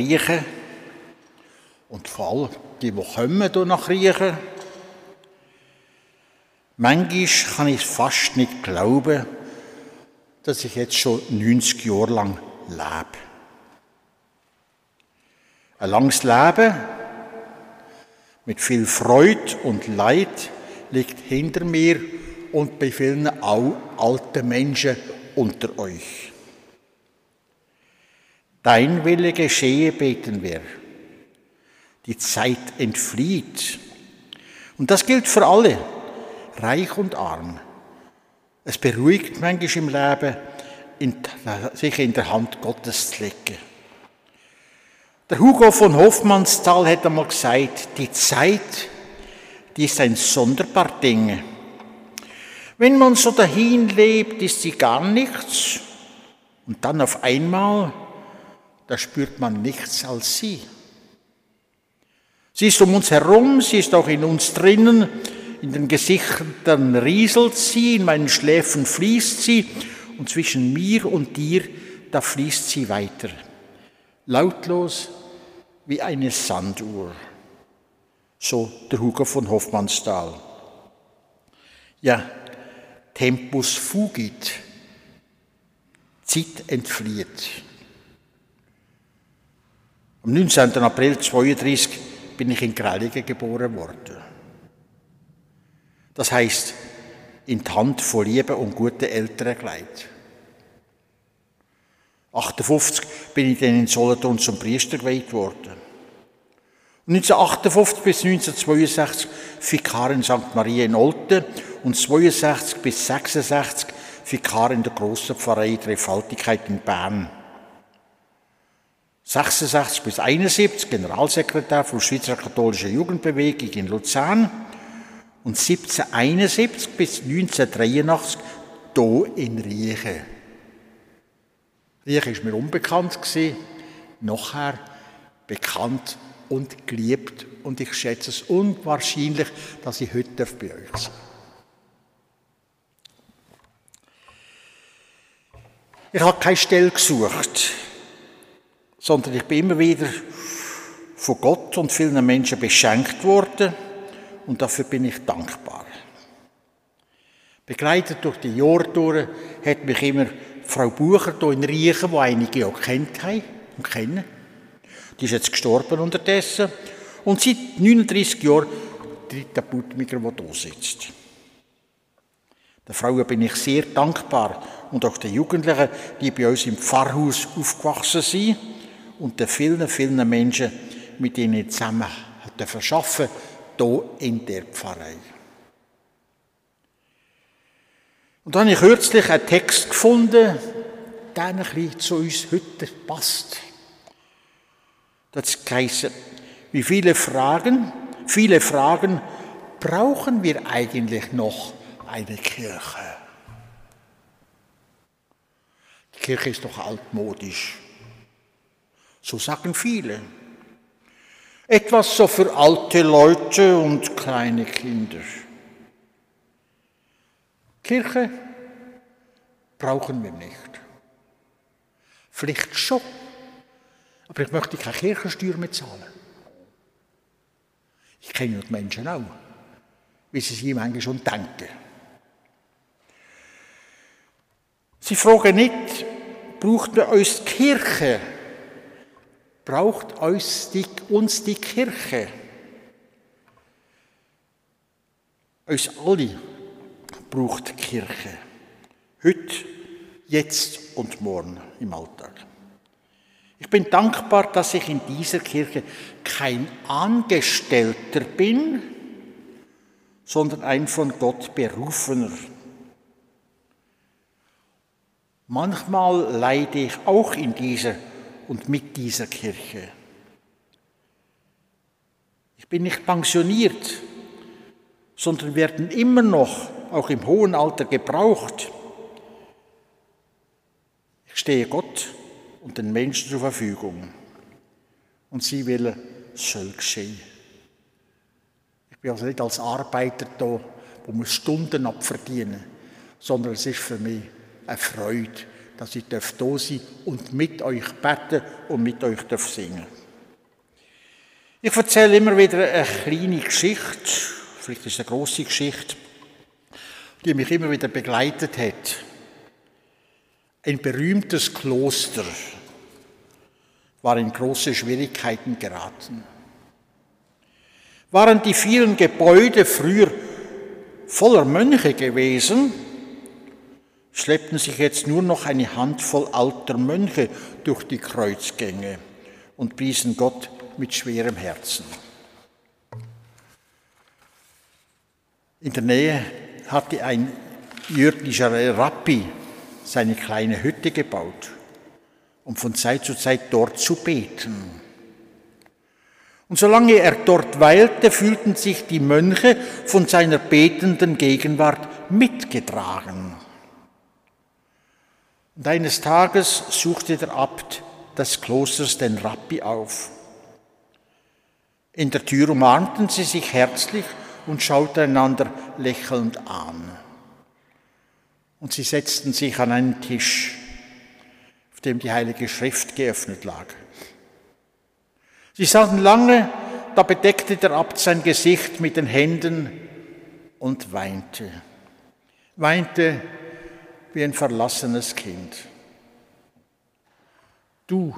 Riechen und vor allem die, die kommen nach Riechen. Manchmal kann ich fast nicht glauben, dass ich jetzt schon 90 Jahre lang lebe. Ein langes Leben mit viel Freude und Leid liegt hinter mir und bei vielen auch alten Menschen unter euch. Dein Wille geschehe, beten wir. Die Zeit entflieht. Und das gilt für alle, reich und arm. Es beruhigt manchmal im Leben, sich in der Hand Gottes zu legen. Der Hugo von Hofmannsthal hat einmal gesagt, die Zeit, die ist ein sonderbar Ding. Wenn man so dahin lebt, ist sie gar nichts. Und dann auf einmal da spürt man nichts als sie. Sie ist um uns herum, sie ist auch in uns drinnen, in den Gesichtern rieselt sie, in meinen Schläfen fließt sie und zwischen mir und dir, da fließt sie weiter. Lautlos wie eine Sanduhr. So der Hugo von Hofmannsthal. Ja, Tempus fugit. Zeit entflieht. Am 19. April 1932 bin ich in Grelligen geboren worden. Das heißt, in die Hand von lieben und guten Eltern gelegt. 1958 bin ich dann in Solothurn zum Priester geweiht worden. 1958 bis 1962 Vikar in St. Maria in Olten und 1962 bis 1966 Vikar in der grossen Pfarrei Dreifaltigkeit in Bern. 66 bis 71 Generalsekretär der Schweizer Katholischen Jugendbewegung in Luzern. Und 1771 bis 1983 hier in Riechen. Riechen war mir unbekannt, nachher bekannt und geliebt. Und ich schätze es unwahrscheinlich, dass ich heute bei euch sein Ich habe keine Stelle gesucht sondern ich bin immer wieder von Gott und vielen Menschen beschenkt worden und dafür bin ich dankbar. Begleitet durch die Jahre hat mich immer Frau Bucher hier in Riechen, die einige auch kennt haben und kennen. Die ist jetzt gestorben unterdessen und seit 39 Jahren tritt der Butmiger, der hier sitzt. Den Frauen bin ich sehr dankbar und auch den Jugendlichen, die bei uns im Pfarrhaus aufgewachsen sind und den vielen, vielen Menschen, mit denen ich zusammen verschaffen hier in der Pfarrei. Und dann habe ich kürzlich einen Text gefunden, der ein bisschen zu uns heute passt. Das heißt, wie viele Fragen, viele Fragen brauchen wir eigentlich noch eine Kirche? Die Kirche ist doch altmodisch. So sagen viele. Etwas so für alte Leute und kleine Kinder. Kirche brauchen wir nicht. Vielleicht schon, aber ich möchte keine Kirchensteuer mehr zahlen. Ich kenne die Menschen auch, wie sie sich manchmal schon denken. Sie fragen nicht, braucht man uns die Kirche braucht uns die, Kirche. Uns alle braucht die Kirche. Heute, jetzt und morgen im Alltag. Ich bin dankbar, dass ich in dieser Kirche kein Angestellter bin, sondern ein von Gott berufener. Manchmal leide ich auch in dieser und mit dieser Kirche. Ich bin nicht pensioniert, sondern werden immer noch, auch im hohen Alter, gebraucht. Ich stehe Gott und den Menschen zur Verfügung. Und sie will, soll geschehen. Ich bin also nicht als Arbeiter da, wo man Stunden abverdienen, sondern es ist für mich eine Freude, dass ich da sein und mit euch beten und mit euch singen Ich erzähle immer wieder eine kleine Geschichte, vielleicht ist es eine große Geschichte, die mich immer wieder begleitet hat. Ein berühmtes Kloster war in große Schwierigkeiten geraten. Waren die vielen Gebäude früher voller Mönche gewesen, schleppten sich jetzt nur noch eine Handvoll alter Mönche durch die Kreuzgänge und priesen Gott mit schwerem Herzen. In der Nähe hatte ein jüdischer Rabbi seine kleine Hütte gebaut, um von Zeit zu Zeit dort zu beten. Und solange er dort weilte, fühlten sich die Mönche von seiner betenden Gegenwart mitgetragen. Und eines Tages suchte der Abt des Klosters den Rabbi auf. In der Tür umarmten sie sich herzlich und schauten einander lächelnd an. Und sie setzten sich an einen Tisch, auf dem die Heilige Schrift geöffnet lag. Sie saßen lange, da bedeckte der Abt sein Gesicht mit den Händen und weinte. Weinte wie ein verlassenes Kind. Du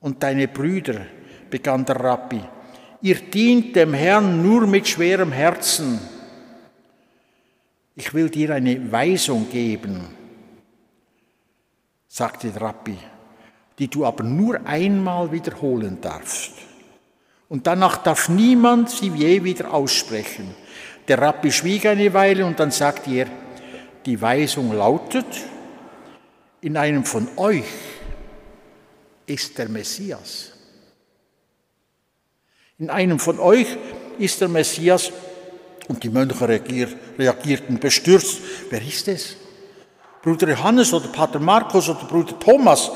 und deine Brüder, begann der Rabbi, ihr dient dem Herrn nur mit schwerem Herzen. Ich will dir eine Weisung geben, sagte der Rabbi, die du aber nur einmal wiederholen darfst. Und danach darf niemand sie je wieder aussprechen. Der Rabbi schwieg eine Weile und dann sagte er, die Weisung lautet, in einem von euch ist der Messias. In einem von euch ist der Messias und die Mönche reagierten bestürzt. Wer ist es? Bruder Johannes oder Pater Markus oder Bruder Thomas?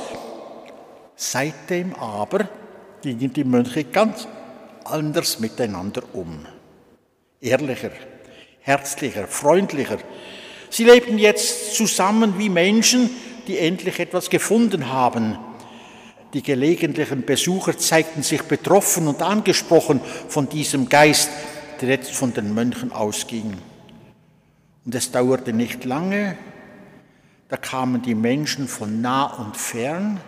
Seitdem aber gingen die Mönche ganz anders miteinander um. Ehrlicher, herzlicher, freundlicher. Sie lebten jetzt zusammen wie Menschen, die endlich etwas gefunden haben. Die gelegentlichen Besucher zeigten sich betroffen und angesprochen von diesem Geist, der jetzt von den Mönchen ausging. Und es dauerte nicht lange, da kamen die Menschen von nah und fern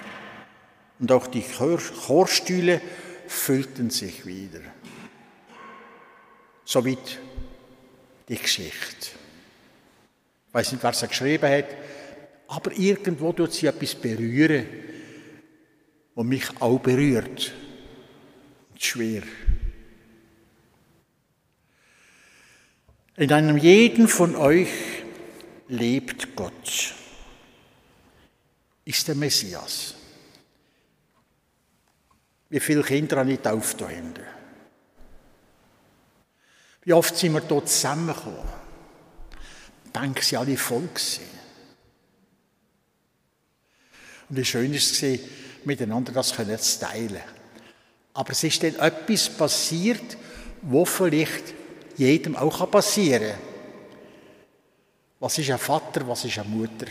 und auch die Chorstühle füllten sich wieder. Soweit die Geschichte. Weiß nicht, wer sie geschrieben hat, aber irgendwo tut sie etwas berühren, was mich auch berührt. Und schwer. In einem jeden von euch lebt Gott, ist der Messias. Wie viele Kinder habe ich getauft? Wie oft sind wir dort zusammengekommen? Denken sie alle voll gewesen. Und wie schön ist es miteinander das zu teilen. Aber es ist dann etwas passiert, wo vielleicht jedem auch passieren kann. Was ist ein Vater, was ist eine Mutter?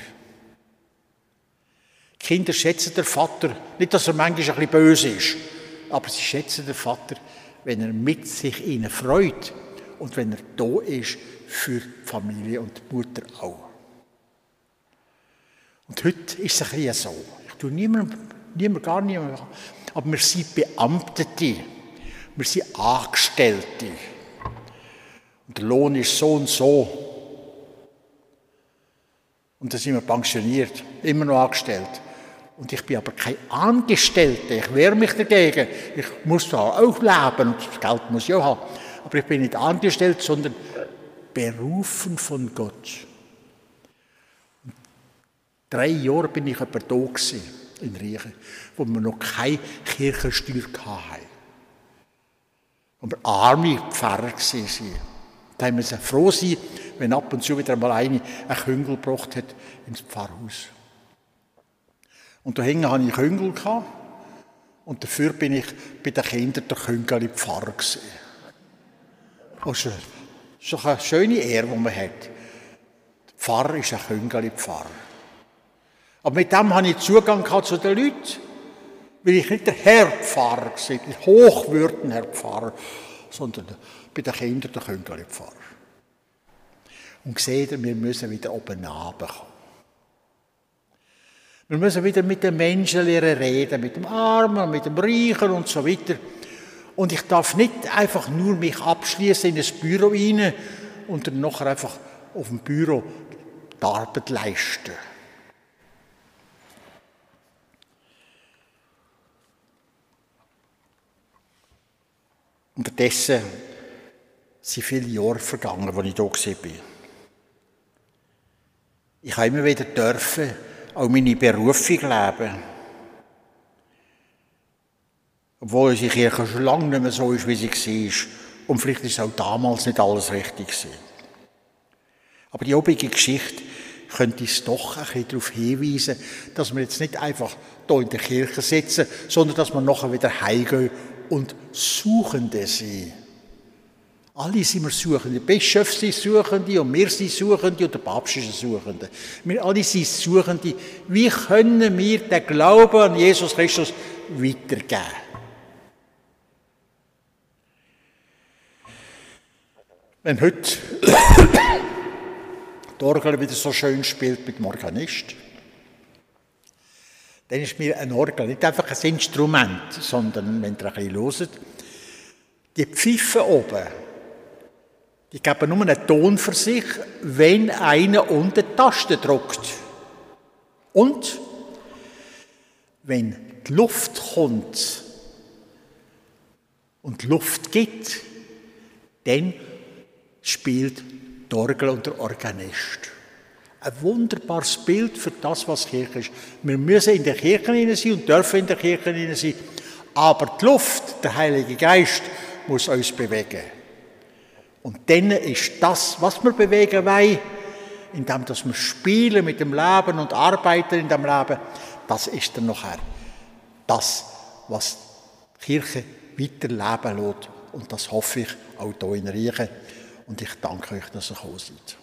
Die Kinder schätzen den Vater, nicht, dass er manchmal ein bisschen böse ist, aber sie schätzen den Vater, wenn er mit sich ihnen freut und wenn er da ist für die Familie und die Mutter auch. Und heute ist es ein bisschen so. Ich tue niemandem, niemand, gar niemand, aber wir sind Beamtete, wir sind Angestellte. Und der Lohn ist so und so. Und dann sind wir pensioniert, immer noch angestellt. Und ich bin aber kein Angestellter, ich wehre mich dagegen. Ich muss zwar auch leben und das Geld muss ich auch haben, aber ich bin nicht angestellt, sondern berufen von Gott. Drei Jahre bin ich aber da in Riechen, wo wir noch keine Kirchensteuer hatten. Und wir arme Pfarrer waren. Da haben wir froh sein, wenn ab und zu wieder mal eine einen Küngel gebracht hat ins Pfarrhaus. Und da hinten hatte ich Küngel und dafür bin ich bei den Kindern der Küngel Pfarrer gewesen. Das ist eine schöne Ehre, die man hat. Der Pfarrer ist ein Küngel Pfarrer. Aber mit dem habe ich Zugang zu den Leuten. Weil ich nicht der Herrpfarrer war, der hochwürden Herr Pfarrer, sondern bei den Kindern der Königpfarrer. Und seht ihr, wir müssen wieder oben runterkommen. Wir müssen wieder mit den Menschen reden, mit dem Armen, mit dem Reichen und so weiter. Und ich darf nicht einfach nur mich abschließen in ein Büro rein und dann nachher einfach auf dem Büro die Arbeit leisten. Unterdessen sind viele Jahre vergangen, als ich hier war. Ich habe immer wieder dürfen, auch meine Berufung leben. Obwohl unsere Kirche schon lange nicht mehr so ist, wie sie war. Und vielleicht ist auch damals nicht alles richtig gewesen. Aber die obige Geschichte könnte uns doch ein bisschen darauf hinweisen, dass wir jetzt nicht einfach hier in der Kirche sitzen, sondern dass wir nachher wieder heimgehen und Suchende sind. Alle sind wir Suchende. Die Bischöfe sind Suchende und wir sind Suchende und der Papst ist ein Suchende. Wir alle sind Suchende. Wie können wir den Glauben an Jesus Christus weitergeben? Wenn heute die Orgel wieder so schön spielt mit dem Organist, dann ist mir ein Orgel nicht einfach ein Instrument, sondern, wenn ihr ein bisschen hört, die Pfeife oben, die geben nur einen Ton für sich, wenn einer unter die Taste drückt. Und wenn die Luft kommt und die Luft gibt, dann spielt die Orgel und der Organist ein wunderbares Bild für das, was Kirche ist. Wir müssen in der Kirche sein und dürfen in der Kirche sein. Aber die Luft, der Heilige Geist, muss uns bewegen. Und dann ist das, was wir bewegen wollen, indem dass wir spielen mit dem Leben und arbeiten in dem Leben, das ist dann nachher das, was die Kirche weiterleben lässt. Und das hoffe ich auch hier in Riechen. Und ich danke euch, dass ihr gekommen seid.